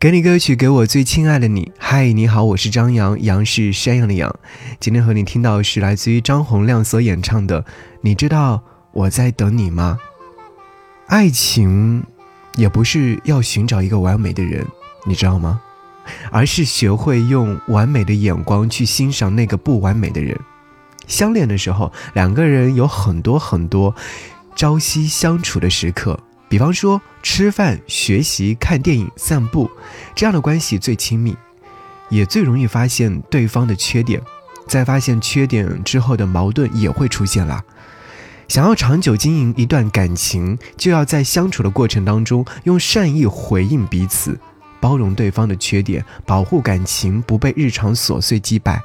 给你歌曲，给我最亲爱的你。嗨，你好，我是张扬，杨是山羊的羊。今天和你听到的是来自于张洪亮所演唱的《你知道我在等你吗》。爱情，也不是要寻找一个完美的人，你知道吗？而是学会用完美的眼光去欣赏那个不完美的人。相恋的时候，两个人有很多很多朝夕相处的时刻。比方说吃饭、学习、看电影、散步，这样的关系最亲密，也最容易发现对方的缺点。在发现缺点之后的矛盾也会出现啦。想要长久经营一段感情，就要在相处的过程当中用善意回应彼此，包容对方的缺点，保护感情不被日常琐碎击败。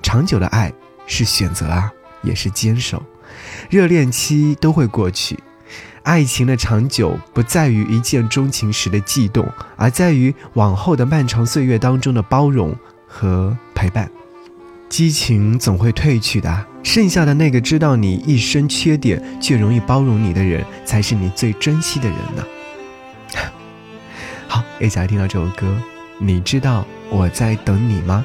长久的爱是选择啊，也是坚守。热恋期都会过去。爱情的长久不在于一见钟情时的悸动，而在于往后的漫长岁月当中的包容和陪伴。激情总会褪去的，剩下的那个知道你一身缺点却容易包容你的人，才是你最珍惜的人呢。好，一起来听到这首歌，你知道我在等你吗？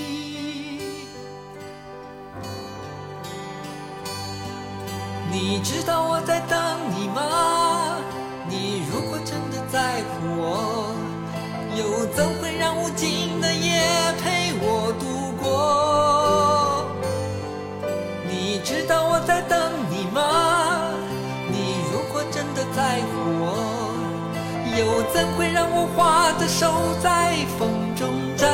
你知道我在等你吗？你如果真的在乎我，又怎会让无尽的夜陪我度过？你知道我在等你吗？你如果真的在乎我，又怎会让我花的手在风中颤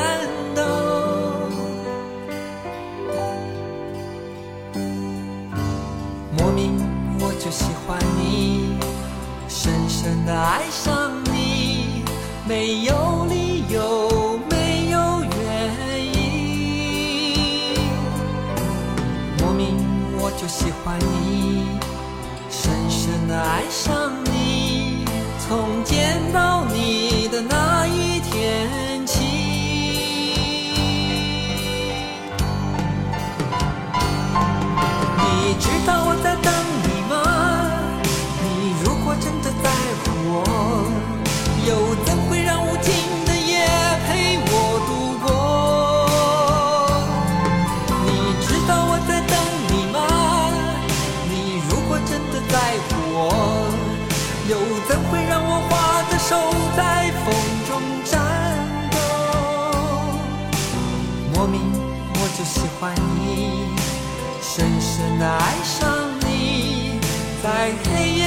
没有理由，没有原因。莫名我就喜欢你，深深的爱上你，从见到你的那一天起。你知道我在等。又怎会让无真的在乎我，又怎会让我花的手在风中颤抖？莫名我就喜欢你，深深的爱上你，在黑夜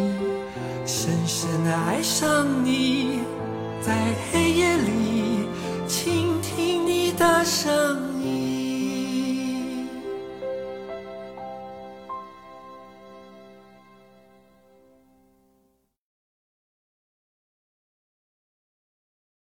深深的爱上你，在黑夜里倾听你的声音。